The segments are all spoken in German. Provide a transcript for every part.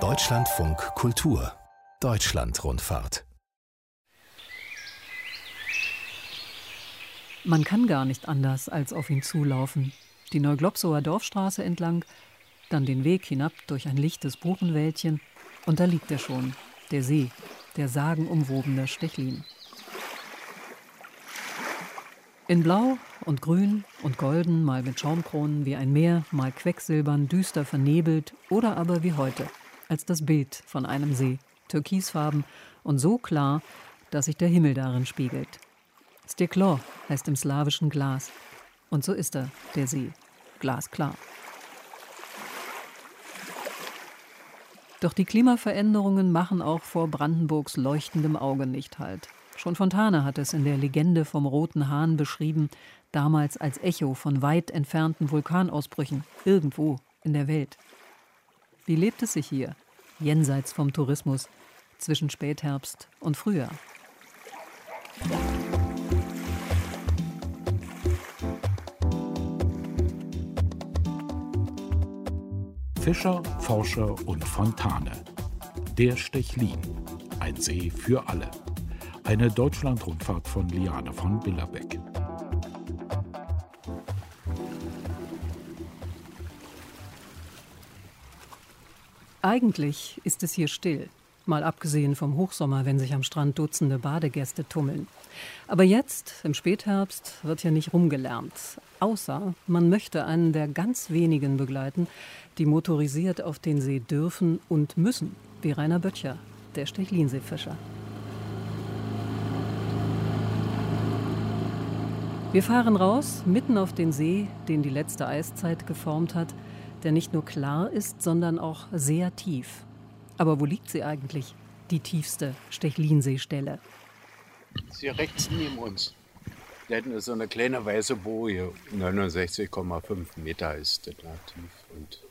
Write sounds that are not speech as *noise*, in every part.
Deutschlandfunk Kultur Deutschlandrundfahrt Man kann gar nicht anders als auf ihn zulaufen. Die Neuglobsower Dorfstraße entlang, dann den Weg hinab durch ein lichtes Buchenwäldchen und da liegt er schon, der See, der sagenumwobene Stechlin. In Blau und Grün und Golden, mal mit Schaumkronen wie ein Meer, mal quecksilbern, düster vernebelt oder aber wie heute, als das Bild von einem See, türkisfarben und so klar, dass sich der Himmel darin spiegelt. Steklo heißt im slawischen Glas. Und so ist er, der See, glasklar. Doch die Klimaveränderungen machen auch vor Brandenburgs leuchtendem Auge nicht Halt. Schon Fontane hat es in der Legende vom Roten Hahn beschrieben, damals als Echo von weit entfernten Vulkanausbrüchen, irgendwo in der Welt. Wie lebt es sich hier, jenseits vom Tourismus, zwischen Spätherbst und Frühjahr? Fischer, Forscher und Fontane. Der Stechlin. Ein See für alle. Eine Deutschlandrundfahrt von Liane von Billerbeck. Eigentlich ist es hier still. Mal abgesehen vom Hochsommer, wenn sich am Strand Dutzende Badegäste tummeln. Aber jetzt, im Spätherbst, wird hier nicht rumgelärmt. Außer man möchte einen der ganz wenigen begleiten, die motorisiert auf den See dürfen und müssen, wie Rainer Böttcher, der Stechlinseefischer. Wir fahren raus, mitten auf den See, den die letzte Eiszeit geformt hat, der nicht nur klar ist, sondern auch sehr tief. Aber wo liegt sie eigentlich, die tiefste Stechlinseestelle? hier rechts neben uns. Da hinten ist so eine kleine weiße Boje, 69,5 Meter ist das tief. Und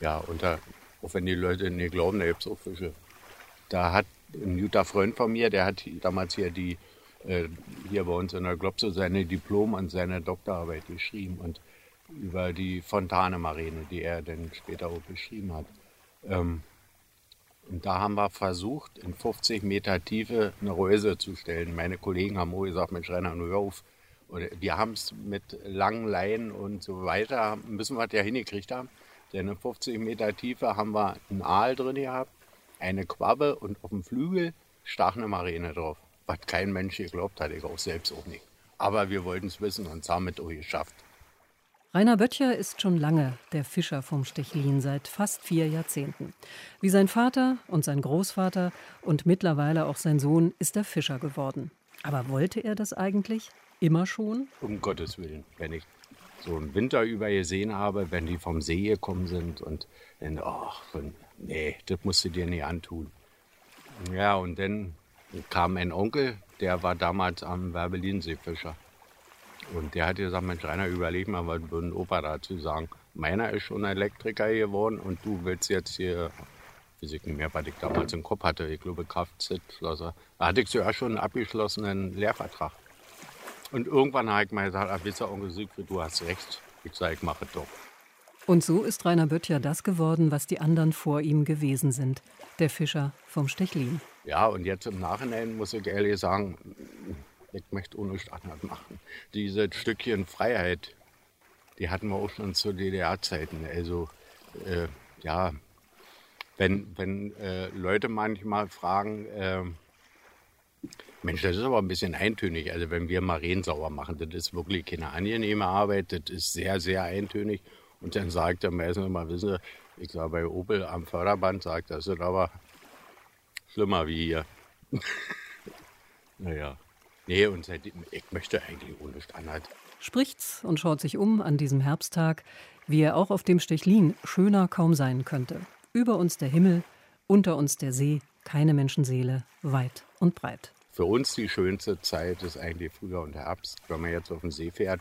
ja, da, auch wenn die Leute nicht glauben, da gibt es auch Fische. Da hat ein guter Freund von mir, der hat damals hier die, äh, hier bei uns in der Globso seine Diplom- und seine Doktorarbeit geschrieben und über die Fontane-Marine, die er dann später auch beschrieben hat. Ähm, und da haben wir versucht, in 50 Meter Tiefe eine Reuse zu stellen. Meine Kollegen haben auch gesagt, Mensch, Rainer, nur auf. Und wir haben es mit langen Leinen und so weiter, müssen wir es ja hingekriegt haben. Denn in 50 Meter Tiefe haben wir einen Aal drin gehabt, eine Quabbe und auf dem Flügel stach eine Marine drauf. Was kein Mensch geglaubt hat, ich auch selbst auch nicht. Aber wir wollten es wissen und es haben es auch geschafft. Rainer Böttcher ist schon lange der Fischer vom Stechlin, seit fast vier Jahrzehnten. Wie sein Vater und sein Großvater und mittlerweile auch sein Sohn ist er Fischer geworden. Aber wollte er das eigentlich? Immer schon? Um Gottes Willen. Wenn ich so einen Winter über gesehen habe, wenn die vom See gekommen sind und dann, ach, nee, das musst du dir nicht antun. Ja, und dann kam ein Onkel, der war damals am Werbelinsee-Fischer. Und der hat gesagt, Mensch, Rainer, überleg mal, was würde ein Opa dazu sagen. Meiner ist schon Elektriker geworden und du willst jetzt hier, weiß ich nicht mehr, was ich damals im Kopf hatte, ich glaube Kfz-Schlosser. Da hatte ich sogar schon einen abgeschlossenen Lehrvertrag. Und irgendwann habe ich mal gesagt, ach, wisst ihr, Onkel Siegfried, du hast recht. Ich sage, ich mache doch. Und so ist Rainer Böttcher das geworden, was die anderen vor ihm gewesen sind. Der Fischer vom Stechlin. Ja, und jetzt im Nachhinein muss ich ehrlich sagen, ich möchte ohne Standard machen. Diese Stückchen Freiheit, die hatten wir auch schon zu DDR-Zeiten. Also, äh, ja, wenn, wenn äh, Leute manchmal fragen, äh, Mensch, das ist aber ein bisschen eintönig. Also wenn wir Maren sauer machen, das ist wirklich keine angenehme Arbeit, das ist sehr, sehr eintönig. Und dann sagt er meistens immer, wissen Sie, ich sage bei Opel am Förderband, sagt das ist aber schlimmer wie hier. *laughs* naja. Nee, und seitdem, ich möchte eigentlich ohne Standard. Spricht's und schaut sich um an diesem Herbsttag, wie er auch auf dem Stechlin schöner kaum sein könnte. Über uns der Himmel, unter uns der See, keine Menschenseele, weit und breit. Für uns die schönste Zeit ist eigentlich Frühjahr und Herbst, wenn man jetzt auf den See fährt.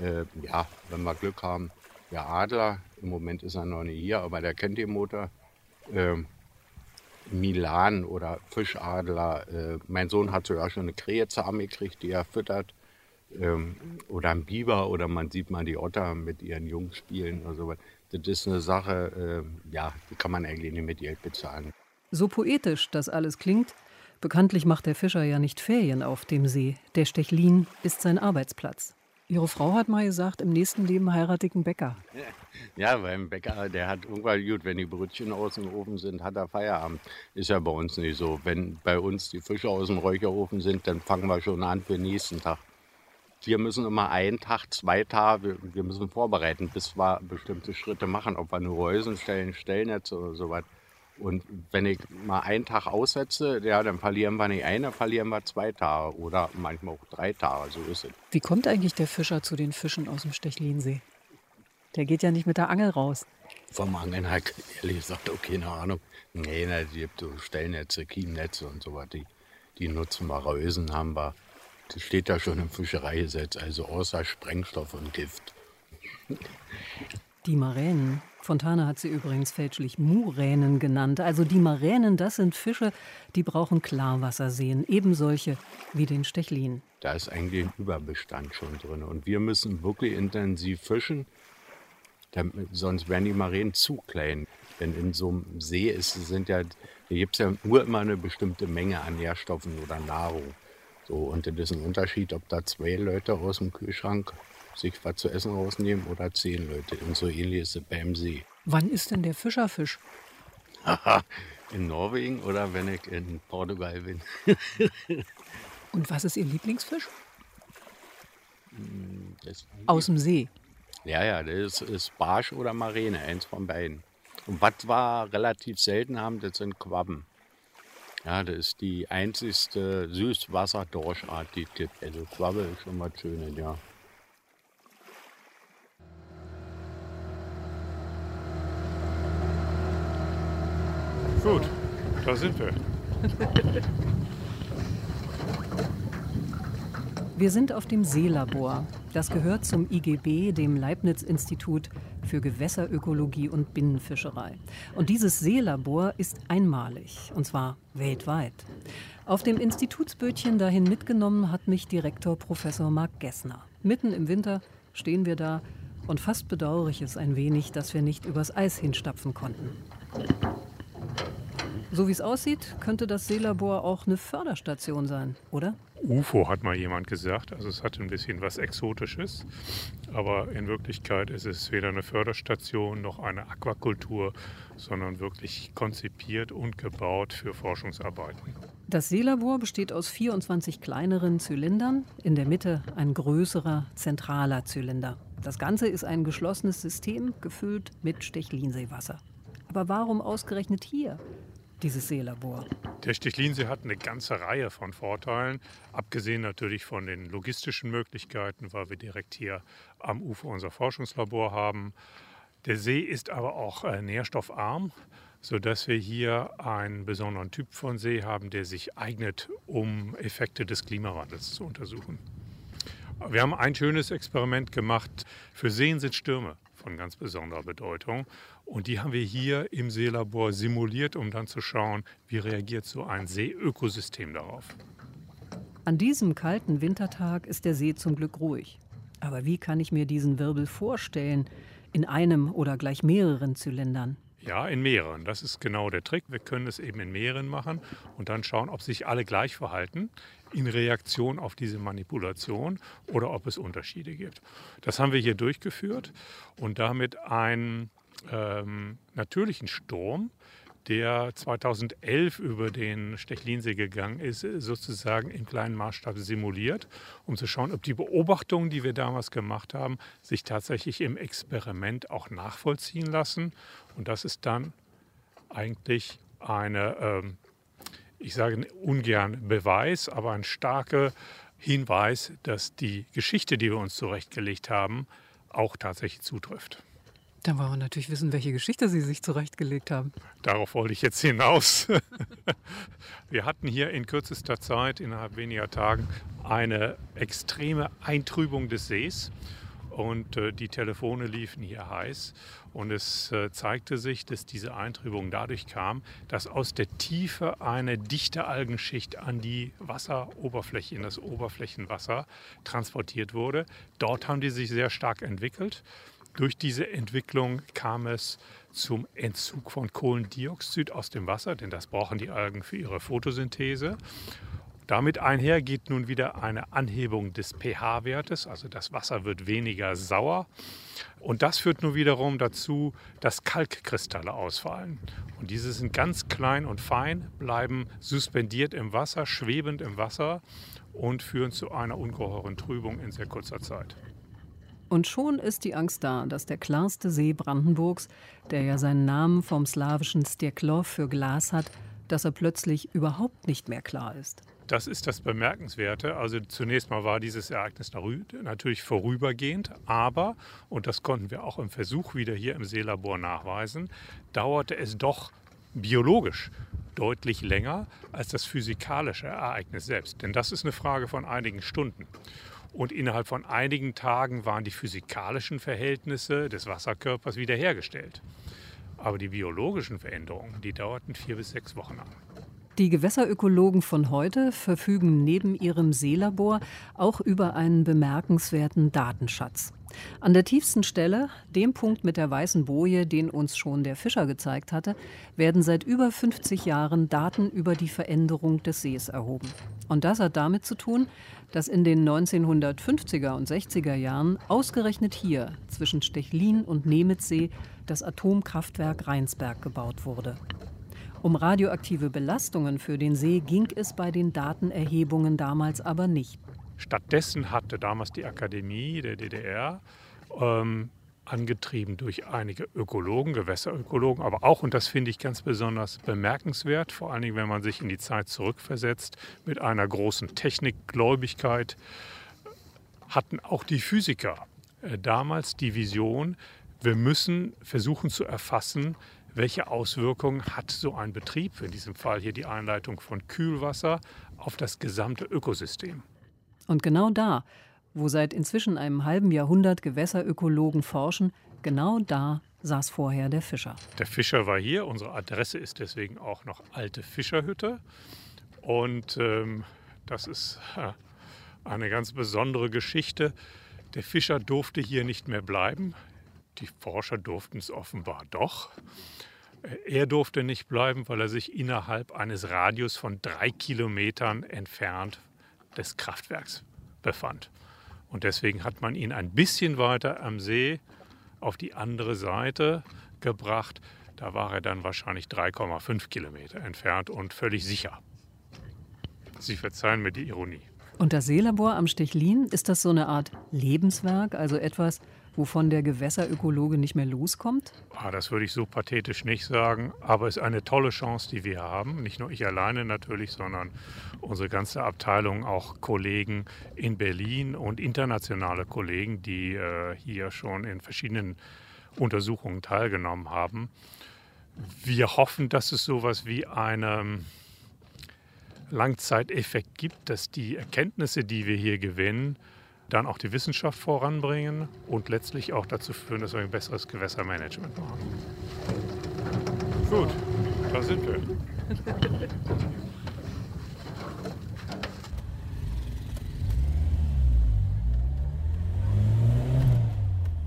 Äh, ja, wenn wir Glück haben, der Adler, im Moment ist er noch nicht hier, aber der kennt den Motor. Äh, Milan oder Fischadler. Äh, mein Sohn hat sogar schon eine Krähe gekriegt, die er füttert. Ähm, oder ein Biber oder man sieht mal die Otter mit ihren Jungs spielen oder sowas. das ist eine Sache, äh, ja, die kann man eigentlich nicht mit Geld bezahlen. So poetisch das alles klingt, bekanntlich macht der Fischer ja nicht Ferien auf dem See. Der Stechlin ist sein Arbeitsplatz. Ihre Frau hat mal gesagt, im nächsten Leben heirate ich einen Bäcker. Ja, ein Bäcker, der hat irgendwann gut, wenn die Brötchen aus dem Ofen sind, hat er Feierabend. Ist ja bei uns nicht so. Wenn bei uns die Fische aus dem Räucherofen sind, dann fangen wir schon an für den nächsten Tag. Wir müssen immer einen Tag, zwei Tage, wir müssen vorbereiten, bis wir bestimmte Schritte machen, ob wir nur Reusen stellen, Stellnetze oder sowas. Und wenn ich mal einen Tag aussetze, ja, dann verlieren wir nicht einen, dann verlieren wir zwei Tage oder manchmal auch drei Tage, so ist es. Wie kommt eigentlich der Fischer zu den Fischen aus dem Stechlinsee? Der geht ja nicht mit der Angel raus. Vom Angeln halt, ehrlich gesagt, auch keine Ahnung. Nee, na, die gibt so Stellnetze, Kiemnetze und so was, die, die nutzen wir. Reusen haben wir. Das steht da schon im Fischereigesetz, also außer Sprengstoff und Gift. Die Maränen. Fontane hat sie übrigens fälschlich Muränen genannt. Also die Maränen, das sind Fische, die brauchen Klarwasserseen, eben solche wie den Stechlin. Da ist eigentlich ein Überbestand schon drin. Und wir müssen wirklich intensiv fischen, damit, sonst werden die Maränen zu klein. Denn in so einem See ist, sind ja, gibt es ja nur immer eine bestimmte Menge an Nährstoffen oder Nahrung. So, und das ist ein Unterschied, ob da zwei Leute aus dem Kühlschrank sich was zu essen rausnehmen oder zehn Leute. Und so ähnlich ist es beim See. Wann ist denn der Fischerfisch? *laughs* in Norwegen oder wenn ich in Portugal bin. *laughs* Und was ist Ihr Lieblingsfisch? Hm, das Aus dem See. Ja, ja, das ist Barsch oder Marine, eins von beiden. Und was wir relativ selten haben, das sind Quabben. Ja, das ist die einzigste Süßwasserdorschart, die es gibt. Also Quabbe ist schon was Schönes, ja. Gut, da sind wir. Wir sind auf dem Seelabor. Das gehört zum IGB, dem Leibniz-Institut für Gewässerökologie und Binnenfischerei. Und dieses Seelabor ist einmalig, und zwar weltweit. Auf dem Institutsbötchen dahin mitgenommen hat mich Direktor Professor Marc Gessner. Mitten im Winter stehen wir da und fast bedauere ich es ein wenig, dass wir nicht übers Eis hinstapfen konnten. So wie es aussieht, könnte das Seelabor auch eine Förderstation sein, oder? UFO hat mal jemand gesagt. Also es hat ein bisschen was Exotisches. Aber in Wirklichkeit ist es weder eine Förderstation noch eine Aquakultur, sondern wirklich konzipiert und gebaut für Forschungsarbeiten. Das Seelabor besteht aus 24 kleineren Zylindern, in der Mitte ein größerer zentraler Zylinder. Das Ganze ist ein geschlossenes System, gefüllt mit Stechlinseewasser. Aber warum ausgerechnet hier? Dieses Seelabor? Der Stechlinsee hat eine ganze Reihe von Vorteilen, abgesehen natürlich von den logistischen Möglichkeiten, weil wir direkt hier am Ufer unser Forschungslabor haben. Der See ist aber auch äh, nährstoffarm, sodass wir hier einen besonderen Typ von See haben, der sich eignet, um Effekte des Klimawandels zu untersuchen. Wir haben ein schönes Experiment gemacht. Für Seen sind Stürme von ganz besonderer Bedeutung. Und die haben wir hier im Seelabor simuliert, um dann zu schauen, wie reagiert so ein Seeökosystem darauf. An diesem kalten Wintertag ist der See zum Glück ruhig. Aber wie kann ich mir diesen Wirbel vorstellen? In einem oder gleich mehreren Zylindern? Ja, in mehreren. Das ist genau der Trick. Wir können es eben in mehreren machen und dann schauen, ob sich alle gleich verhalten in Reaktion auf diese Manipulation oder ob es Unterschiede gibt. Das haben wir hier durchgeführt und damit einen ähm, natürlichen Sturm, der 2011 über den Stechlinsee gegangen ist, sozusagen im kleinen Maßstab simuliert, um zu schauen, ob die Beobachtungen, die wir damals gemacht haben, sich tatsächlich im Experiment auch nachvollziehen lassen. Und das ist dann eigentlich eine ähm, ich sage ungern Beweis, aber ein starker Hinweis, dass die Geschichte, die wir uns zurechtgelegt haben, auch tatsächlich zutrifft. Dann wollen wir natürlich wissen, welche Geschichte Sie sich zurechtgelegt haben. Darauf wollte ich jetzt hinaus. *laughs* Wir hatten hier in kürzester Zeit, innerhalb weniger Tagen, eine extreme Eintrübung des Sees und äh, die Telefone liefen hier heiß. Und es äh, zeigte sich, dass diese Eintrübung dadurch kam, dass aus der Tiefe eine dichte Algenschicht an die Wasseroberfläche, in das Oberflächenwasser transportiert wurde. Dort haben die sich sehr stark entwickelt. Durch diese Entwicklung kam es zum Entzug von Kohlendioxid aus dem Wasser, denn das brauchen die Algen für ihre Photosynthese. Damit einher geht nun wieder eine Anhebung des pH-Wertes, also das Wasser wird weniger sauer. Und das führt nun wiederum dazu, dass Kalkkristalle ausfallen. Und diese sind ganz klein und fein, bleiben suspendiert im Wasser, schwebend im Wasser und führen zu einer ungeheuren Trübung in sehr kurzer Zeit. Und schon ist die Angst da, dass der klarste See Brandenburgs, der ja seinen Namen vom slawischen Stjeklov für Glas hat, dass er plötzlich überhaupt nicht mehr klar ist. Das ist das Bemerkenswerte. Also zunächst mal war dieses Ereignis natürlich vorübergehend, aber, und das konnten wir auch im Versuch wieder hier im Seelabor nachweisen, dauerte es doch biologisch deutlich länger als das physikalische Ereignis selbst. Denn das ist eine Frage von einigen Stunden. Und innerhalb von einigen Tagen waren die physikalischen Verhältnisse des Wasserkörpers wiederhergestellt. Aber die biologischen Veränderungen, die dauerten vier bis sechs Wochen an. Die Gewässerökologen von heute verfügen neben ihrem Seelabor auch über einen bemerkenswerten Datenschatz. An der tiefsten Stelle, dem Punkt mit der weißen Boje, den uns schon der Fischer gezeigt hatte, werden seit über 50 Jahren Daten über die Veränderung des Sees erhoben. Und das hat damit zu tun, dass in den 1950er und 60er Jahren ausgerechnet hier zwischen Stechlin und Nemitzsee das Atomkraftwerk Rheinsberg gebaut wurde. Um radioaktive Belastungen für den See ging es bei den Datenerhebungen damals aber nicht. Stattdessen hatte damals die Akademie der DDR ähm, angetrieben durch einige Ökologen, Gewässerökologen, aber auch, und das finde ich ganz besonders bemerkenswert, vor allen Dingen, wenn man sich in die Zeit zurückversetzt, mit einer großen Technikgläubigkeit, hatten auch die Physiker äh, damals die Vision, wir müssen versuchen zu erfassen, welche Auswirkungen hat so ein Betrieb, in diesem Fall hier die Einleitung von Kühlwasser, auf das gesamte Ökosystem. Und genau da, wo seit inzwischen einem halben Jahrhundert Gewässerökologen forschen, genau da saß vorher der Fischer. Der Fischer war hier, unsere Adresse ist deswegen auch noch alte Fischerhütte. Und ähm, das ist eine ganz besondere Geschichte. Der Fischer durfte hier nicht mehr bleiben. Die Forscher durften es offenbar doch. Er durfte nicht bleiben, weil er sich innerhalb eines Radius von drei Kilometern entfernt des Kraftwerks befand. Und deswegen hat man ihn ein bisschen weiter am See auf die andere Seite gebracht. Da war er dann wahrscheinlich 3,5 Kilometer entfernt und völlig sicher. Sie verzeihen mir die Ironie. Und das Seelabor am Stechlin, ist das so eine Art Lebenswerk, also etwas, wovon der Gewässerökologe nicht mehr loskommt? Ah, das würde ich so pathetisch nicht sagen, aber es ist eine tolle Chance, die wir haben. Nicht nur ich alleine natürlich, sondern unsere ganze Abteilung, auch Kollegen in Berlin und internationale Kollegen, die äh, hier schon in verschiedenen Untersuchungen teilgenommen haben. Wir hoffen, dass es sowas wie einen Langzeiteffekt gibt, dass die Erkenntnisse, die wir hier gewinnen, dann auch die Wissenschaft voranbringen und letztlich auch dazu führen, dass wir ein besseres Gewässermanagement machen. Gut, da sind wir.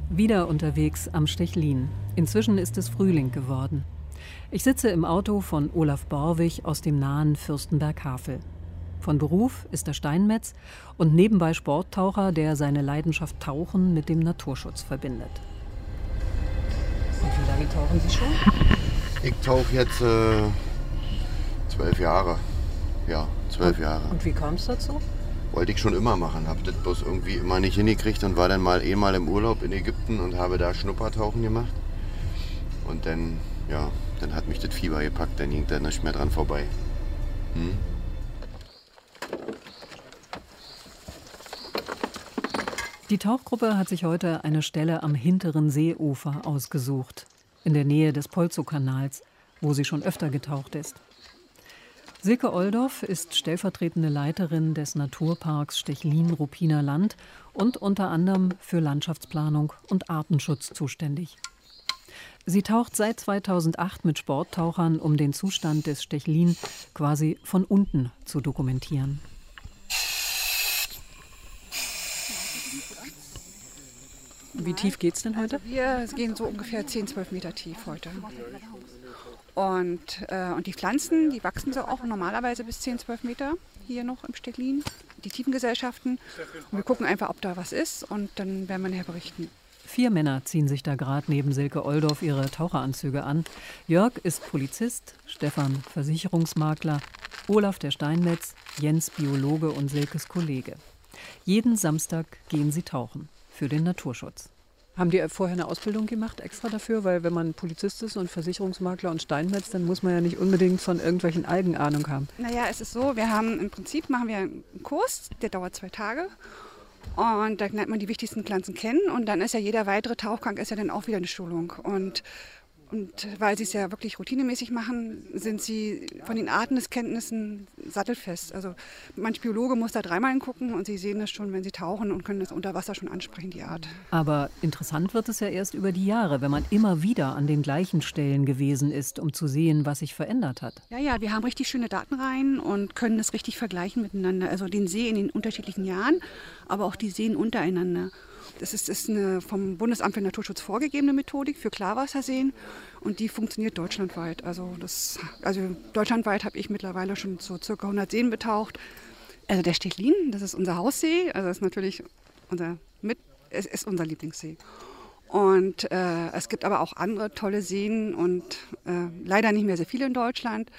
Wieder unterwegs am Stechlin. Inzwischen ist es Frühling geworden. Ich sitze im Auto von Olaf Borwig aus dem nahen Fürstenberg-Havel. Von Beruf ist er Steinmetz und nebenbei Sporttaucher, der seine Leidenschaft Tauchen mit dem Naturschutz verbindet. Und wie lange tauchen Sie schon? Ich tauche jetzt äh, zwölf Jahre. Ja, zwölf Jahre. Und wie kam es dazu? Wollte ich schon immer machen, habe das bloß irgendwie immer nicht hingekriegt und war dann mal eh mal im Urlaub in Ägypten und habe da Schnuppertauchen gemacht. Und dann, ja, dann hat mich das Fieber gepackt, dann ging da nicht mehr dran vorbei. Hm? Die Tauchgruppe hat sich heute eine Stelle am hinteren Seeufer ausgesucht, in der Nähe des Polzow-Kanals, wo sie schon öfter getaucht ist. Silke Oldorf ist stellvertretende Leiterin des Naturparks Stechlin-Ruppiner Land und unter anderem für Landschaftsplanung und Artenschutz zuständig. Sie taucht seit 2008 mit Sporttauchern, um den Zustand des Stechlin quasi von unten zu dokumentieren. Wie tief geht es denn heute? Wir gehen so ungefähr 10, 12 Meter tief heute. Und, äh, und die Pflanzen, die wachsen so auch normalerweise bis 10, 12 Meter hier noch im Stettlin, die Tiefengesellschaften. Und wir gucken einfach, ob da was ist und dann werden wir nachher berichten. Vier Männer ziehen sich da gerade neben Silke Oldorf ihre Taucheranzüge an. Jörg ist Polizist, Stefan Versicherungsmakler, Olaf der Steinmetz, Jens Biologe und Silkes Kollege. Jeden Samstag gehen sie tauchen für den Naturschutz. Haben die vorher eine Ausbildung gemacht, extra dafür? Weil wenn man Polizist ist und Versicherungsmakler und Steinmetz, dann muss man ja nicht unbedingt von irgendwelchen Algen Ahnung haben. Naja, es ist so, wir haben im Prinzip machen wir einen Kurs, der dauert zwei Tage. Und da lernt man die wichtigsten Pflanzen kennen und dann ist ja jeder weitere Tauchgang ist ja dann auch wieder eine Schulung. Und und weil sie es ja wirklich routinemäßig machen, sind sie von den Artenskenntnissen sattelfest. Also manch Biologe muss da dreimal hingucken und sie sehen das schon, wenn sie tauchen und können das unter Wasser schon ansprechen, die Art. Aber interessant wird es ja erst über die Jahre, wenn man immer wieder an den gleichen Stellen gewesen ist, um zu sehen, was sich verändert hat. Ja, ja, wir haben richtig schöne Datenreihen und können das richtig vergleichen miteinander. Also den See in den unterschiedlichen Jahren, aber auch die Seen untereinander. Das ist, ist eine vom Bundesamt für Naturschutz vorgegebene Methodik für Klarwasserseen und die funktioniert deutschlandweit. Also, das, also deutschlandweit habe ich mittlerweile schon so circa 100 Seen betaucht. Also der Stechlin, das ist unser Haussee, also das ist natürlich unser, mit, es ist unser Lieblingssee. Und äh, es gibt aber auch andere tolle Seen und äh, leider nicht mehr sehr viele in Deutschland.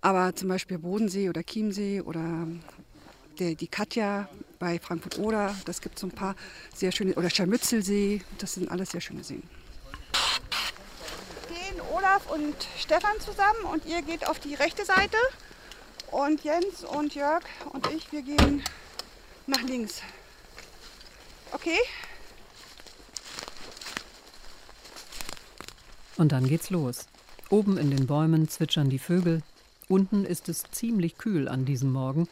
Aber zum Beispiel Bodensee oder Chiemsee oder der, die Katja bei Frankfurt Oder, das gibt so ein paar sehr schöne, oder Scharmützelsee, das sind alles sehr schöne Seen. Gehen Olaf und Stefan zusammen und ihr geht auf die rechte Seite und Jens und Jörg und ich, wir gehen nach links. Okay? Und dann geht's los. Oben in den Bäumen zwitschern die Vögel. Unten ist es ziemlich kühl an diesem Morgen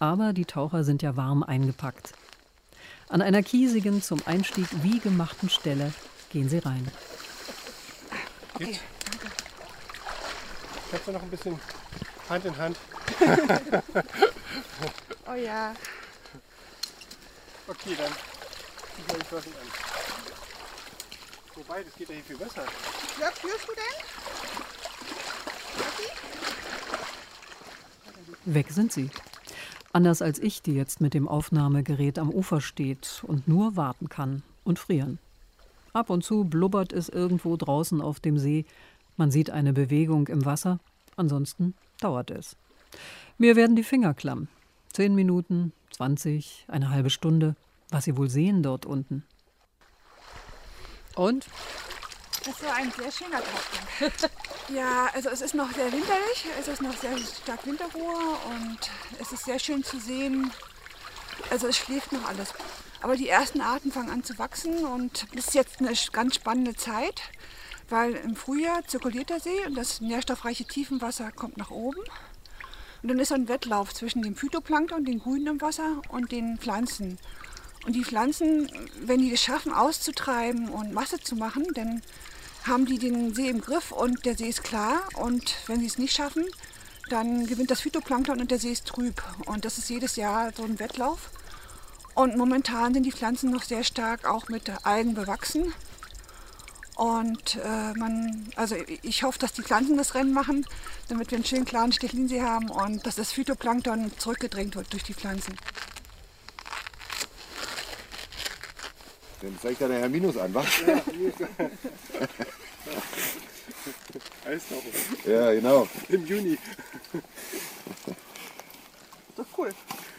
aber die Taucher sind ja warm eingepackt. An einer kiesigen, zum Einstieg wie gemachten Stelle gehen sie rein. Okay, danke. Kannst du noch ein bisschen Hand in Hand? oh ja. Okay, dann zieh mal die Flossen an. Wobei, das geht ja hier viel besser. Jörg, führst du denn? Weg sind sie. Anders als ich, die jetzt mit dem Aufnahmegerät am Ufer steht und nur warten kann und frieren. Ab und zu blubbert es irgendwo draußen auf dem See. Man sieht eine Bewegung im Wasser. Ansonsten dauert es. Mir werden die Finger klamm. Zehn Minuten, zwanzig, eine halbe Stunde. Was Sie wohl sehen dort unten. Und? Das war ein sehr schöner Tag. *laughs* ja, also es ist noch sehr winterlich, es ist noch sehr stark Winterruhe und es ist sehr schön zu sehen. Also es schläft noch alles. Aber die ersten Arten fangen an zu wachsen und das ist jetzt eine ganz spannende Zeit, weil im Frühjahr zirkuliert der See und das nährstoffreiche Tiefenwasser kommt nach oben. Und dann ist ein Wettlauf zwischen dem Phytoplankton, den Grünen im Wasser, und den Pflanzen. Und die Pflanzen, wenn die es schaffen, auszutreiben und Masse zu machen, dann haben die den See im Griff und der See ist klar. Und wenn sie es nicht schaffen, dann gewinnt das Phytoplankton und der See ist trüb. Und das ist jedes Jahr so ein Wettlauf. Und momentan sind die Pflanzen noch sehr stark auch mit Algen bewachsen. Und äh, man, also ich hoffe, dass die Pflanzen das Rennen machen, damit wir einen schönen klaren Stechlinsee haben und dass das Phytoplankton zurückgedrängt wird durch die Pflanzen. Dann zeigt er der Herr Minus an, was? Eistaucher. *laughs* Ja, genau. Im Juni. Das ist cool.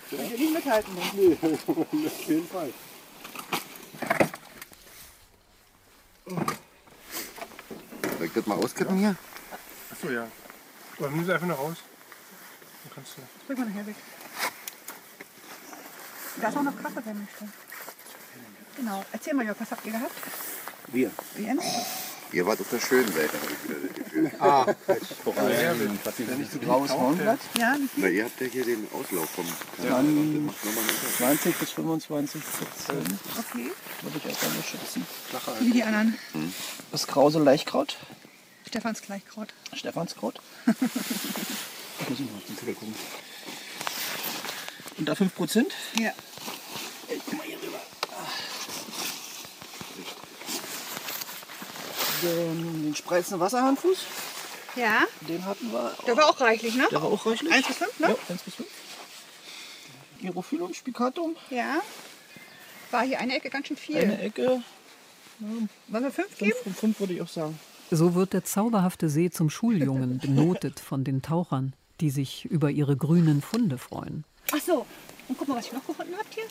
Könnt ihr nicht mithalten. Ne? Nee, *laughs* auf jeden Fall. Soll ich das mal auskippen hier? Achso, ja. Aber nimm sie einfach noch raus. Dann kannst du. Bring mal nachher weg. Da ist auch noch Kaffee bei mir drin. Genau. Erzähl mal, Jörg, was habt ihr gehabt? Wir. Jens? Ihr wart auf der schönen Seite, habe ich wieder das Gefühl. Ah, Wenn nicht so graues Hornblatt, Ja, Na, ihr habt ja hier den Auslauf vom Kanal. Dann- Unterschied. 20 bis 25 Prozent okay. würde ich einfach nur schätzen. Wie die anderen. Das Krause Leichkraut, Stefans Gleichkraut. Stephanskraut. *laughs* Muss ich mal auf den Zettel gucken. Und da 5 Prozent. Ja. Den, den spreizenden Wasserhandfuß. Ja. Den hatten wir. Der war auch reichlich, ne? Der war auch reichlich. 1 bis 5, ne? Ja, 1 bis 5. Gyrophyllum spicatum. Ja. War hier eine Ecke ganz schön viel. Eine Ecke. Wollen wir 5 geben? 5 5 würde ich auch sagen. So wird der zauberhafte See zum Schuljungen, benotet von den Tauchern, die sich über ihre grünen Funde freuen. Ach so. Und guck mal, was ich noch gefunden habt hier.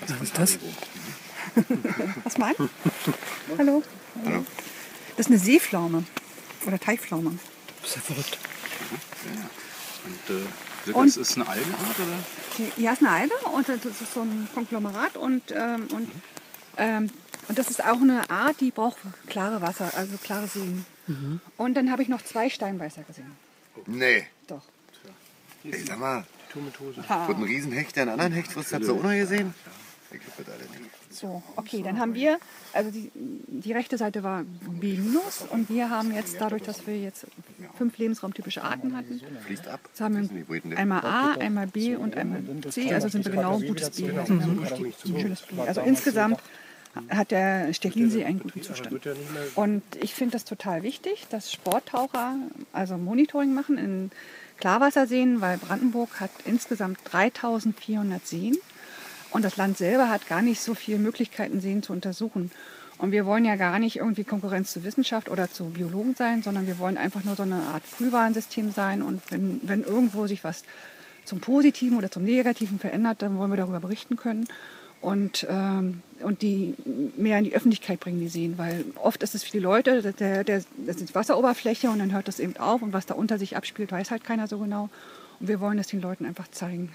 Was ist das? Was meint? Hallo. Hallo. Das ist eine Seepflaume. Oder Teichpflaume. Das ist ja verrückt. Und, äh, Und- das ist eine Algenart, oder? Ja, ist eine Alge und das ist so ein Konglomerat und, ähm, und, ähm, und das ist auch eine Art, die braucht klare Wasser, also klare Seen. Und dann habe ich noch zwei Steinbeißer gesehen. Nee. Doch. Ey, sag mal, Ha. wird ein Riesenhecht, der einen anderen Hecht frisst, habt ihr auch noch gesehen? Ich glaub das alle nicht. So, okay, dann haben wir, also die, die rechte Seite war B- und wir haben jetzt dadurch, dass wir jetzt fünf lebensraumtypische Arten hatten, Fließt ab. jetzt haben wir einmal A, einmal B und einmal C, also sind wir genau gutes B, also ein schönes B. Also insgesamt hat der Stechlinsee einen guten Zustand. Und ich finde das total wichtig, dass Sporttaucher also Monitoring machen in Klarwasserseen, weil Brandenburg hat insgesamt 3400 Seen und das Land selber hat gar nicht so viele Möglichkeiten, Seen zu untersuchen. Und wir wollen ja gar nicht irgendwie Konkurrenz zur Wissenschaft oder zu Biologen sein, sondern wir wollen einfach nur so eine Art Frühwarnsystem sein. Und wenn, wenn irgendwo sich was zum Positiven oder zum Negativen verändert, dann wollen wir darüber berichten können und, ähm, und die mehr in die Öffentlichkeit bringen, die Seen. Weil oft ist es für die Leute, der, der, das ist Wasseroberfläche und dann hört das eben auf und was da unter sich abspielt, weiß halt keiner so genau. Und wir wollen das den Leuten einfach zeigen.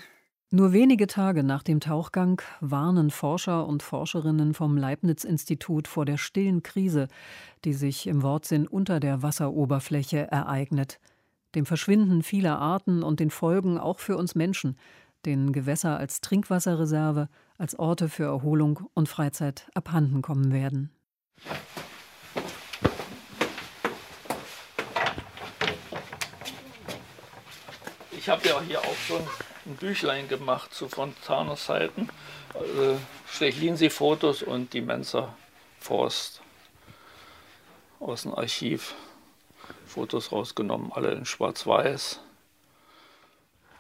Nur wenige Tage nach dem Tauchgang warnen Forscher und Forscherinnen vom Leibniz-Institut vor der stillen Krise, die sich im Wortsinn unter der Wasseroberfläche ereignet. Dem Verschwinden vieler Arten und den Folgen auch für uns Menschen, den Gewässer als Trinkwasserreserve, als Orte für Erholung und Freizeit abhanden kommen werden. Ich habe ja hier auch schon ein Büchlein gemacht zu Fontanes Zeiten. Also Stechlinsee-Fotos und die Menzer Forst aus dem Archiv. Fotos rausgenommen, alle in Schwarz-Weiß.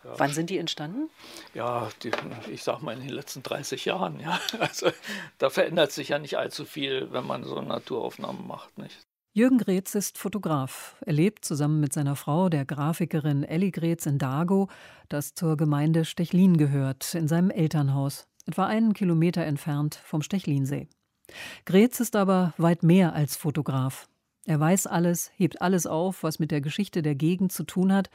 Wann sind die entstanden? Ja, die, ich sag mal in den letzten 30 Jahren. Ja. *laughs* Also, da verändert sich ja nicht allzu viel, wenn man so Naturaufnahmen macht. Nicht? Jürgen Gretz ist Fotograf. Er lebt zusammen mit seiner Frau, der Grafikerin Elli Gretz, in Dago, das zur Gemeinde Stechlin gehört, in seinem Elternhaus, etwa einen Kilometer entfernt vom Stechlinsee. Gretz ist aber weit mehr als Fotograf. Er weiß alles, hebt alles auf, was mit der Geschichte der Gegend zu tun hat.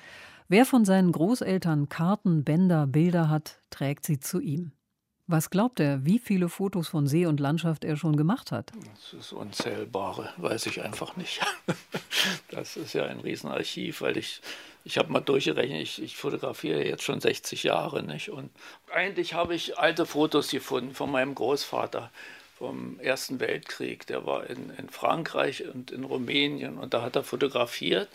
Wer von seinen Großeltern Karten, Bänder, Bilder hat, trägt sie zu ihm. Was glaubt er, wie viele Fotos von See und Landschaft er schon gemacht hat? Das ist unzählbare, weiß ich einfach nicht. *laughs* Das ist ja ein Riesenarchiv, weil ich, ich habe mal durchgerechnet, ich, ich fotografiere jetzt schon 60 Jahre. Nicht? Und eigentlich habe ich alte Fotos gefunden von meinem Großvater vom Ersten Weltkrieg. Der war in, in Frankreich und in Rumänien und da hat er fotografiert.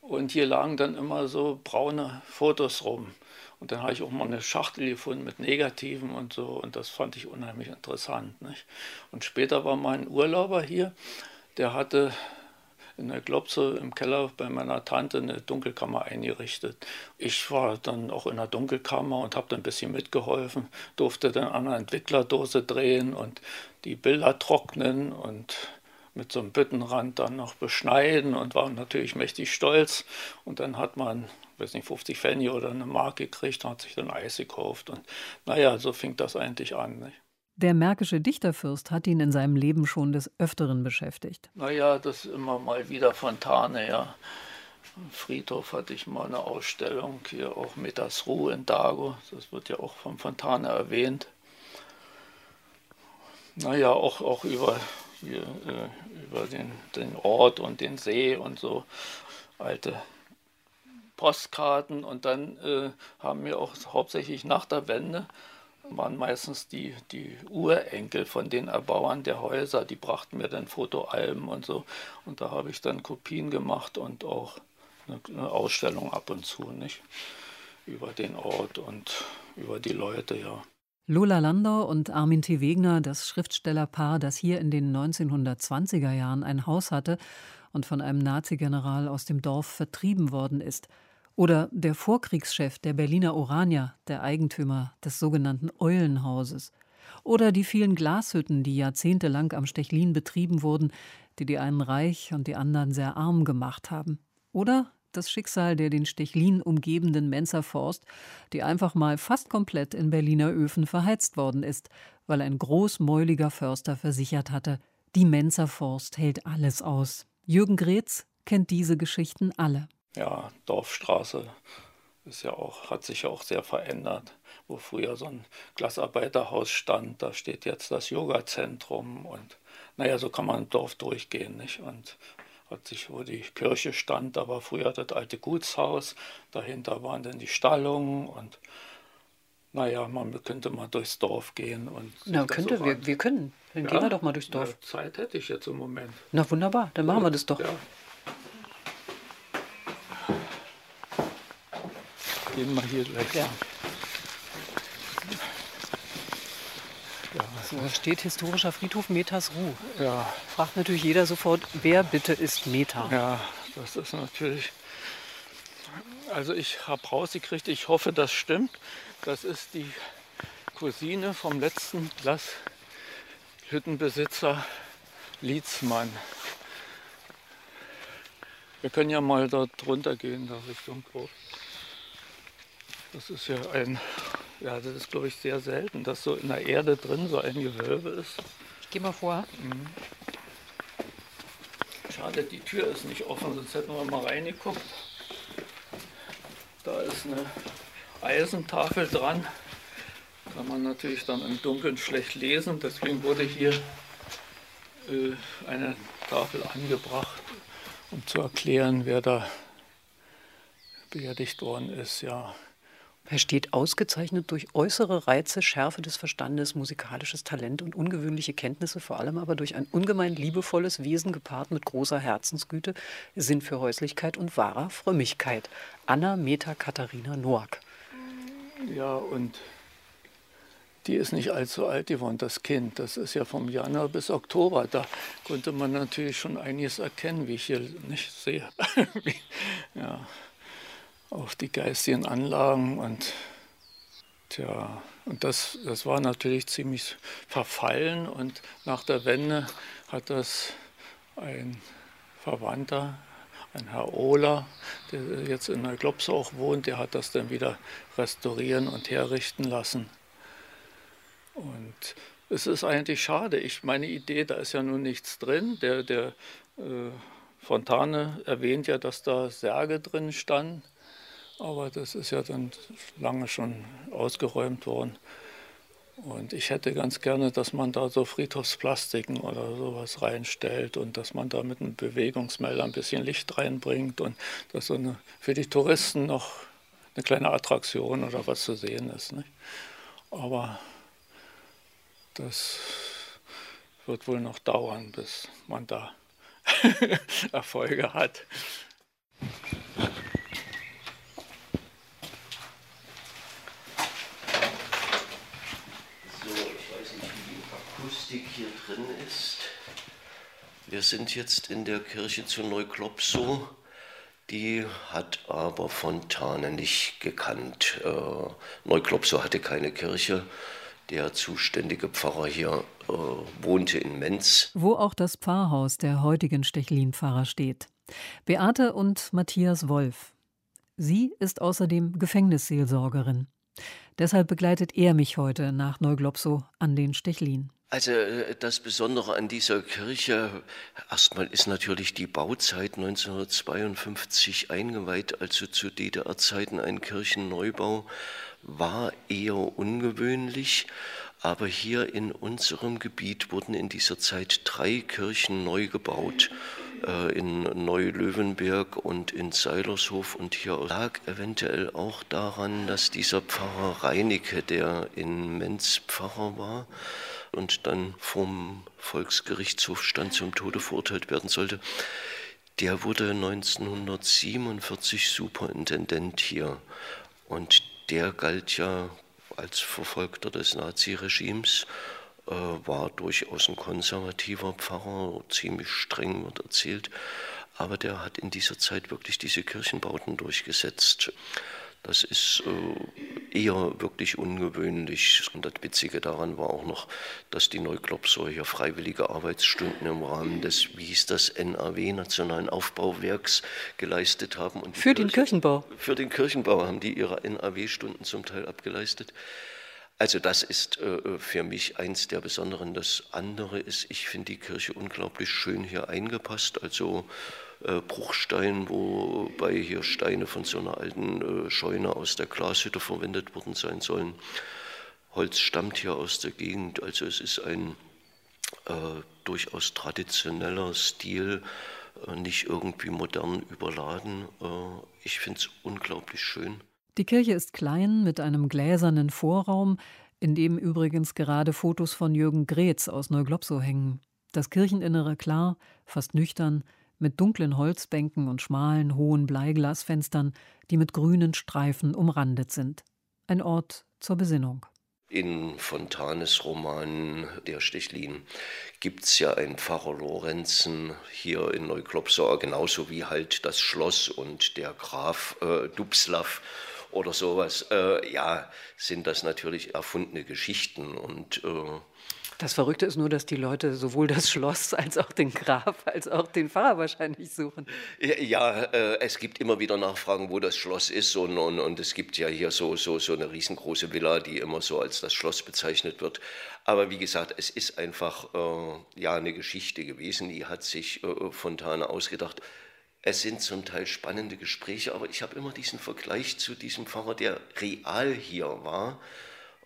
Und hier lagen dann immer so braune Fotos rum. Und dann habe ich auch mal eine Schachtel gefunden mit Negativen und so. Und das fand ich unheimlich interessant. Nicht? Und später war mein Urlauber hier, der hatte in der Globse im Keller bei meiner Tante eine Dunkelkammer eingerichtet. Ich war dann auch in der Dunkelkammer und habe dann ein bisschen mitgeholfen, durfte dann an einer Entwicklerdose drehen und die Bilder trocknen und mit so einem Büttenrand dann noch beschneiden und war natürlich mächtig stolz. Und dann hat man, weiß nicht, 50 Pfennig oder eine Mark gekriegt und hat sich dann Eis gekauft. Und naja, so fing das eigentlich an. Nicht? Der märkische Dichterfürst hat ihn in seinem Leben schon des Öfteren beschäftigt. Naja, das immer mal wieder Fontane, ja. Im Friedhof hatte ich mal eine Ausstellung, hier auch Metasruh in Dago. Das wird ja auch von Fontane erwähnt. Naja, auch, auch über, hier, äh, über den, den Ort und den See und so alte Postkarten. Und dann äh, haben wir auch hauptsächlich nach der Wende waren meistens die, die Urenkel von den Erbauern der Häuser, die brachten mir dann Fotoalben und so. Und da habe ich dann Kopien gemacht und auch eine, eine Ausstellung ab und zu, nicht? Über den Ort und über die Leute, ja. Lola Landau und Armin T. Wegner, das Schriftstellerpaar, das hier in den 1920er Jahren ein Haus hatte und von einem Nazi-General aus dem Dorf vertrieben worden ist. Oder der Vorkriegschef der Berliner Orania, der Eigentümer des sogenannten Eulenhauses. Oder die vielen Glashütten, die jahrzehntelang am Stechlin betrieben wurden, die die einen reich und die anderen sehr arm gemacht haben. Oder das Schicksal der den Stechlin umgebenden Menserforst, die einfach mal fast komplett in Berliner Öfen verheizt worden ist, weil ein großmäuliger Förster versichert hatte, die Menserforst hält alles aus. Jürgen Gretz kennt diese Geschichten alle. Ja, Dorfstraße ist ja auch, hat sich ja auch sehr verändert. Wo früher so ein Glasarbeiterhaus stand, da steht jetzt das Yoga-Zentrum und naja, so kann man im Dorf durchgehen, nicht? Und hat sich, wo die Kirche stand, da war früher das alte Gutshaus, dahinter waren dann die Stallungen und naja, man könnte mal durchs Dorf gehen. Und Na, könnte, wir, wir können. Dann ja? gehen wir doch mal durchs Dorf. Ja, Zeit hätte ich jetzt im Moment. Na wunderbar, dann machen wir das doch. Ja. Gehen wir hier gleich. Ja. So, da steht historischer Friedhof Metersruh. Ja. Fragt natürlich jeder sofort, wer bitte ist Meta? Ja, das ist natürlich. Also ich habe rausgekriegt, ich hoffe, das stimmt. Das ist die Cousine vom letzten Glashüttenbesitzer Lietzmann. Wir können ja mal da drunter gehen, da Richtung Groß. Das ist ja ein ja, das ist, glaube ich, sehr selten, dass so in der Erde drin so ein Gewölbe ist. Ich gehe mal vor. Mhm. Schade, die Tür ist nicht offen, sonst hätten wir mal reingeguckt. Da ist eine Eisentafel dran. Kann man natürlich dann im Dunkeln schlecht lesen. Deswegen wurde hier äh, eine Tafel angebracht, um zu erklären, wer da beerdigt worden ist. Ja. Er steht ausgezeichnet durch äußere Reize, Schärfe des Verstandes, musikalisches Talent und ungewöhnliche Kenntnisse, vor allem aber durch ein ungemein liebevolles Wesen gepaart mit großer Herzensgüte, Sinn für Häuslichkeit und wahrer Frömmigkeit. Anna Meta Katharina Noack. Ja, und die ist nicht allzu alt geworden, das Kind. Das ist ja vom Januar bis Oktober. Da konnte man natürlich schon einiges erkennen, wie ich hier nicht sehe. *laughs* ja auf die geistigen Anlagen und tja, und das, das war natürlich ziemlich verfallen und nach der Wende hat das ein Verwandter, ein Herr Ohler, der jetzt in der Globse auch wohnt, der hat das dann wieder restaurieren und herrichten lassen. Und es ist eigentlich schade. Ich meine Idee, da ist ja nun nichts drin. Der, der äh, Fontane erwähnt ja, dass da Särge drin standen. Aber das ist ja dann lange schon ausgeräumt worden. Und ich hätte ganz gerne, dass man da so Friedhofsplastiken oder sowas reinstellt und dass man da mit einem Bewegungsmelder ein bisschen Licht reinbringt und dass so eine, für die Touristen noch eine kleine Attraktion oder was zu sehen ist. Nicht? Aber das wird wohl noch dauern, bis man da *laughs* Erfolge hat. Akustik hier drin ist. Wir sind jetzt in der Kirche zu Neuklopsow. Die hat aber Fontane nicht gekannt. Äh, Neuklopsow hatte keine Kirche. Der zuständige Pfarrer hier äh, wohnte in Menz. Wo auch das Pfarrhaus der heutigen Stechlin-Pfarrer steht. Beate und Matthias Wolf. Sie ist außerdem Gefängnisseelsorgerin. Deshalb begleitet er mich heute nach Neuglopsow an den Stechlin. Also äh, das Besondere an dieser Kirche, erstmal ist natürlich die Bauzeit 1952 eingeweiht, also zu DDR-Zeiten ein Kirchenneubau, war eher ungewöhnlich. Aber hier in unserem Gebiet wurden in dieser Zeit drei Kirchen neu gebaut äh, in Neulöwenberg und in Seilershof. Und hier lag eventuell auch daran, dass dieser Pfarrer Reinecke, der in Menz Pfarrer war, und dann vom Volksgerichtshof stand zum Tode verurteilt werden sollte. Der wurde 1947 Superintendent hier und der galt ja als Verfolgter des Naziregimes, äh, war durchaus ein konservativer Pfarrer, ziemlich streng wird erzählt, aber der hat in dieser Zeit wirklich diese Kirchenbauten durchgesetzt. Das ist äh, eher wirklich ungewöhnlich. Und das Witzige daran war auch noch, dass die Neuklopser hier freiwillige Arbeitsstunden im Rahmen des, wie hieß das, NAW, Nationalen Aufbauwerks, geleistet haben. Und für den Kirchenbau? Für den Kirchenbau haben die ihre NAW-Stunden zum Teil abgeleistet. Also das ist äh, für mich eins der Besonderen. Das andere ist, ich finde die Kirche unglaublich schön hier eingepasst. Also äh, Bruchstein, wobei hier Steine von so einer alten äh, Scheune aus der Glashütte verwendet worden sein sollen. Holz stammt hier aus der Gegend, also es ist ein äh, durchaus traditioneller Stil, äh, nicht irgendwie modern überladen. Äh, ich finde es unglaublich schön. Die Kirche ist klein mit einem gläsernen Vorraum, in dem übrigens gerade Fotos von Jürgen Gretz aus Neuglopsow hängen. Das Kircheninnere klar, fast nüchtern, mit dunklen Holzbänken und schmalen, hohen Bleiglasfenstern, die mit grünen Streifen umrandet sind. Ein Ort zur Besinnung. In Fontanes Roman Der Stechlin gibt es ja einen Pfarrer Lorenzen hier in Neuklopsau, genauso wie halt das Schloss und der Graf äh, Dubslav oder sowas. Äh, ja, sind das natürlich erfundene Geschichten und äh, das Verrückte ist nur, dass die Leute sowohl das Schloss als auch den Graf als auch den Pfarrer wahrscheinlich suchen. Ja, äh, es gibt immer wieder Nachfragen, wo das Schloss ist. Und, und, und, es gibt ja hier so, so, so eine riesengroße Villa, die immer so als das Schloss bezeichnet wird. Aber wie gesagt, es ist einfach äh, ja, eine Geschichte gewesen, die hat sich äh, Fontane ausgedacht. Es sind zum Teil spannende Gespräche, aber ich habe immer diesen Vergleich zu diesem Pfarrer, der real hier war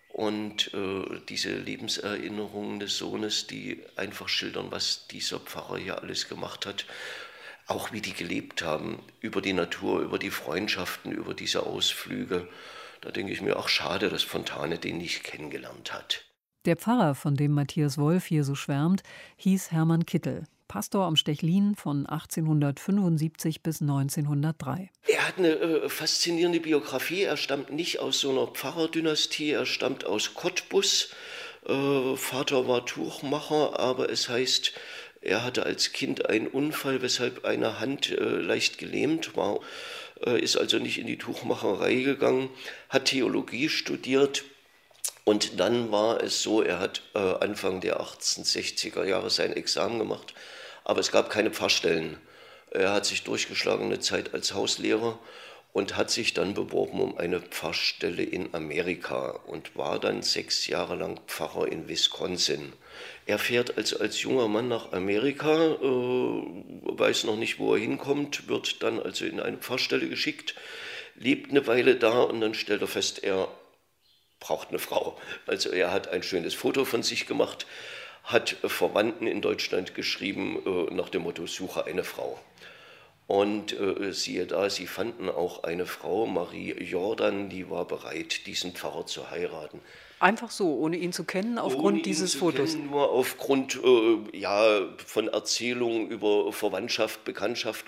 und äh, diese Lebenserinnerungen des Sohnes, die einfach schildern, was dieser Pfarrer hier alles gemacht hat, auch wie die gelebt haben, über die Natur, über die Freundschaften, über diese Ausflüge. Da denke ich mir, auch schade, dass Fontane den nicht kennengelernt hat. Der Pfarrer, von dem Matthias Wolf hier so schwärmt, hieß Hermann Kittel. Pastor am Stechlin von 1875 bis 1903. Er hat eine äh, faszinierende Biografie. Er stammt nicht aus so einer Pfarrerdynastie, er stammt aus Cottbus. Äh, Vater war Tuchmacher, aber es heißt, er hatte als Kind einen Unfall, weshalb eine Hand äh, leicht gelähmt war, äh, ist also nicht in die Tuchmacherei gegangen, hat Theologie studiert. Und dann war es so, er hat Anfang der 1860er Jahre sein Examen gemacht aber es gab keine Pfarrstellen. Er hat sich durchgeschlagen eine Zeit als Hauslehrer und hat sich dann beworben um eine Pfarrstelle in Amerika und war dann sechs Jahre lang Pfarrer in Wisconsin. Er fährt also als junger Mann nach Amerika, äh, weiß noch nicht, wo er hinkommt, wird dann also in eine Pfarrstelle geschickt, lebt eine Weile da und dann stellt er fest, er braucht eine Frau. Also er hat ein schönes Foto von sich gemacht, hat Verwandten in Deutschland geschrieben äh, nach dem Motto, suche eine Frau. Und äh, siehe da, sie fanden auch eine Frau, Marie Jordan, die war bereit, diesen Pfarrer zu heiraten. Einfach so, ohne ihn zu kennen, aufgrund ohne dieses Fotos? Kennen, nur aufgrund äh, ja, von Erzählungen über Verwandtschaft, Bekanntschaft.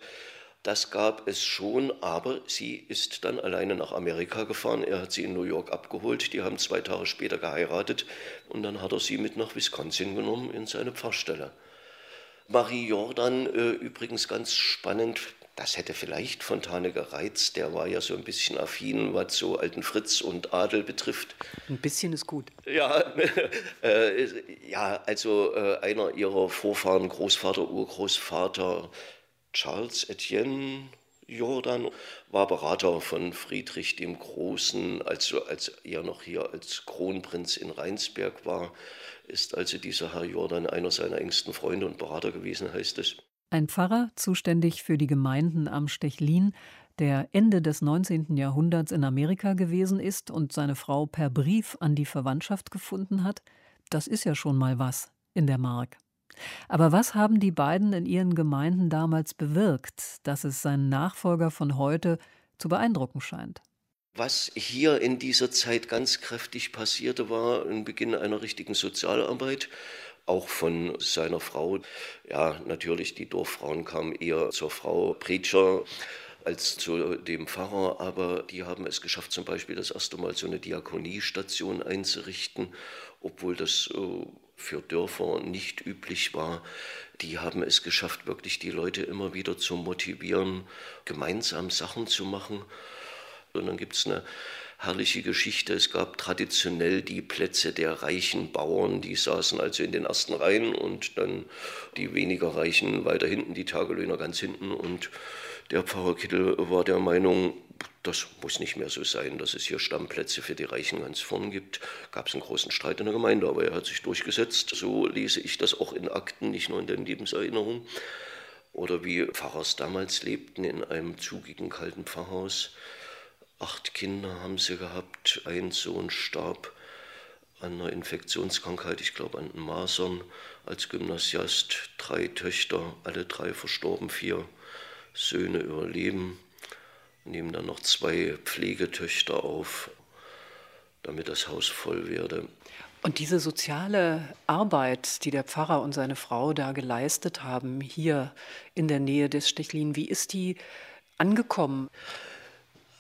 Das gab es schon, aber sie ist dann alleine nach Amerika gefahren. Er hat sie in New York abgeholt. Die haben zwei Tage später geheiratet und dann hat er sie mit nach Wisconsin genommen in seine Pfarrstelle. Marie Jordan, äh, übrigens ganz spannend, das hätte vielleicht Fontane gereizt. Der war ja so ein bisschen affin, was so alten Fritz und Adel betrifft. Ein bisschen ist gut. Ja, *laughs* äh, ja also äh, einer ihrer Vorfahren, Großvater, Urgroßvater, Charles Etienne Jordan war Berater von Friedrich dem Großen, also als er noch hier als Kronprinz in Rheinsberg war, ist also dieser Herr Jordan einer seiner engsten Freunde und Berater gewesen, heißt es. Ein Pfarrer, zuständig für die Gemeinden am Stechlin, der Ende des 19. Jahrhunderts in Amerika gewesen ist und seine Frau per Brief an die Verwandtschaft gefunden hat, das ist ja schon mal was in der Mark. Aber was haben die beiden in ihren Gemeinden damals bewirkt, dass es seinen Nachfolger von heute zu beeindrucken scheint? Was hier in dieser Zeit ganz kräftig passierte, war ein Beginn einer richtigen Sozialarbeit, auch von seiner Frau. Ja, natürlich, die Dorffrauen kamen eher zur Frau Preacher. als zu dem Pfarrer, aber die haben es geschafft, zum Beispiel das erste Mal so eine Diakoniestation einzurichten, obwohl das äh, für Dörfer nicht üblich war. Die haben es geschafft, wirklich die Leute immer wieder zu motivieren, gemeinsam Sachen zu machen. Und dann gibt es eine herrliche Geschichte. Es gab traditionell die Plätze der reichen Bauern, die saßen also in den ersten Reihen und dann die weniger Reichen weiter hinten, die Tagelöhner ganz hinten. Und der Pfarrer Kittel war der Meinung, das muss nicht mehr so sein, dass es hier Stammplätze für die Reichen ganz vorn gibt. Gab es einen großen Streit in der Gemeinde, aber er hat sich durchgesetzt. So lese ich das auch in Akten, nicht nur in den Lebenserinnerungen. Oder wie Pfarrers damals lebten in einem zugigen kalten Pfarrhaus. Acht Kinder haben sie gehabt, ein Sohn starb an einer Infektionskrankheit, ich glaube an Masern, als Gymnasiast, drei Töchter, alle drei verstorben, vier Söhne überleben, nehmen dann noch zwei Pflegetöchter auf, damit das Haus voll werde. Und diese soziale Arbeit, die der Pfarrer und seine Frau da geleistet haben, hier in der Nähe des Stechlin, wie ist die angekommen?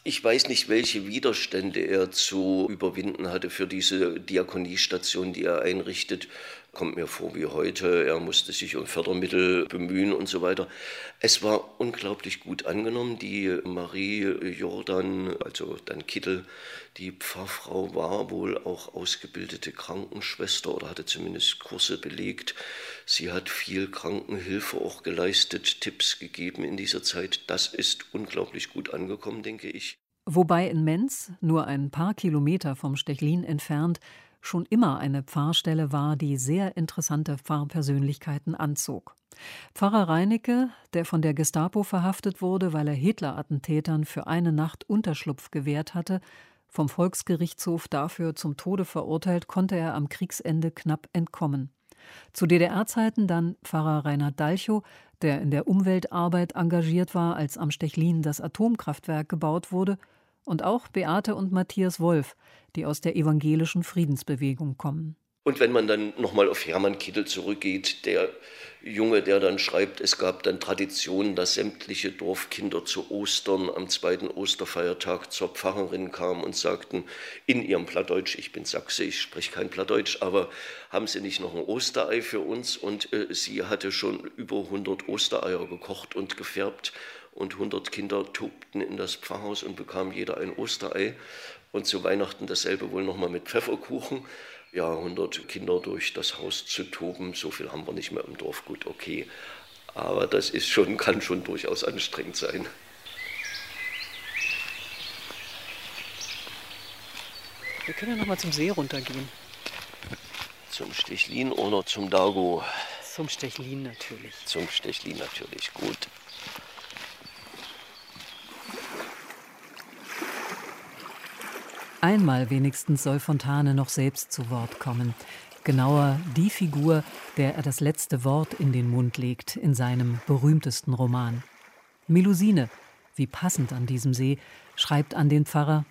Ich weiß nicht, welche Widerstände er zu überwinden hatte für diese Diakoniestation, die er einrichtet. Kommt mir vor wie heute. Er musste sich um Fördermittel bemühen und so weiter. Es war unglaublich gut angenommen. Die Marie Jordan, also dann Kittel, die Pfarrfrau, war wohl auch ausgebildete Krankenschwester oder hatte zumindest Kurse belegt. Sie hat viel Krankenhilfe auch geleistet, Tipps gegeben in dieser Zeit. Das ist unglaublich gut angekommen, denke ich. Wobei in Menz, nur ein paar Kilometer vom Stechlin entfernt, schon immer eine Pfarrstelle war, die sehr interessante Pfarrpersönlichkeiten anzog. Pfarrer Reinecke, der von der Gestapo verhaftet wurde, weil er Hitler-Attentätern für eine Nacht Unterschlupf gewährt hatte, vom Volksgerichtshof dafür zum Tode verurteilt, konnte er am Kriegsende knapp entkommen. Zu DDR-Zeiten dann Pfarrer Reinhard Dalchow, der in der Umweltarbeit engagiert war, als am Stechlin das Atomkraftwerk gebaut wurde, und auch Beate und Matthias Wolf, die aus der evangelischen Friedensbewegung kommen. Und wenn man dann nochmal auf Hermann Kittel zurückgeht, der Junge, der dann schreibt, es gab dann Traditionen, dass sämtliche Dorfkinder zu Ostern am zweiten Osterfeiertag zur Pfarrerin kamen und sagten in ihrem Plattdeutsch, ich bin Sachse, ich spreche kein Plattdeutsch, aber haben Sie nicht noch ein Osterei für uns? Und äh, sie hatte schon über 100 Ostereier gekocht und gefärbt und 100 Kinder tobten in das Pfarrhaus und bekamen jeder ein Osterei. Und zu Weihnachten dasselbe wohl nochmal mit Pfefferkuchen ja, 100 Kinder durch das Haus zu toben, so viel haben wir nicht mehr im Dorf, gut, okay. Aber das ist schon, kann schon durchaus anstrengend sein. Wir können ja noch mal zum See runtergehen. Zum Stechlin oder zum Dago? Zum Stechlin natürlich. Zum Stechlin natürlich, gut. Einmal wenigstens soll Fontane noch selbst zu Wort kommen. Genauer die Figur, der er das letzte Wort in den Mund legt in seinem berühmtesten Roman. Melusine, wie passend an diesem See, schreibt an den Pfarrer.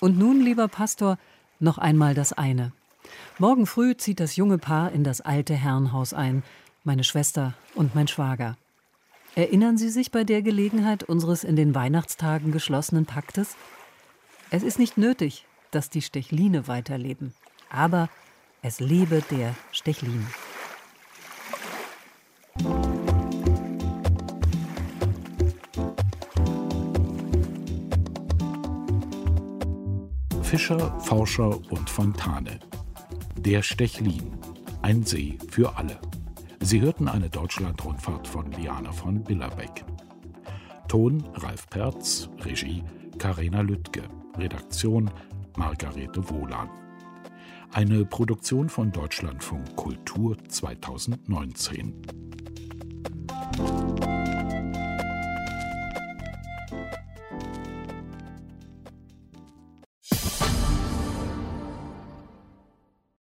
Und nun, lieber Pastor, noch einmal das eine. Morgen früh zieht das junge Paar in das alte Herrenhaus ein, meine Schwester und mein Schwager. Erinnern Sie sich bei der Gelegenheit unseres in den Weihnachtstagen geschlossenen Paktes? Es ist nicht nötig, dass die Stechline weiterleben, aber es lebe der Stechlin. Fischer, Forscher und Fontane. Der Stechlin. Ein See für alle. Sie hörten eine Deutschlandrundfahrt von Liana von Billerbeck. Ton Ralf Perz, Regie Karina Lüttke. Redaktion Margarete Wohlan. Eine Produktion von Deutschlandfunk Kultur 2019.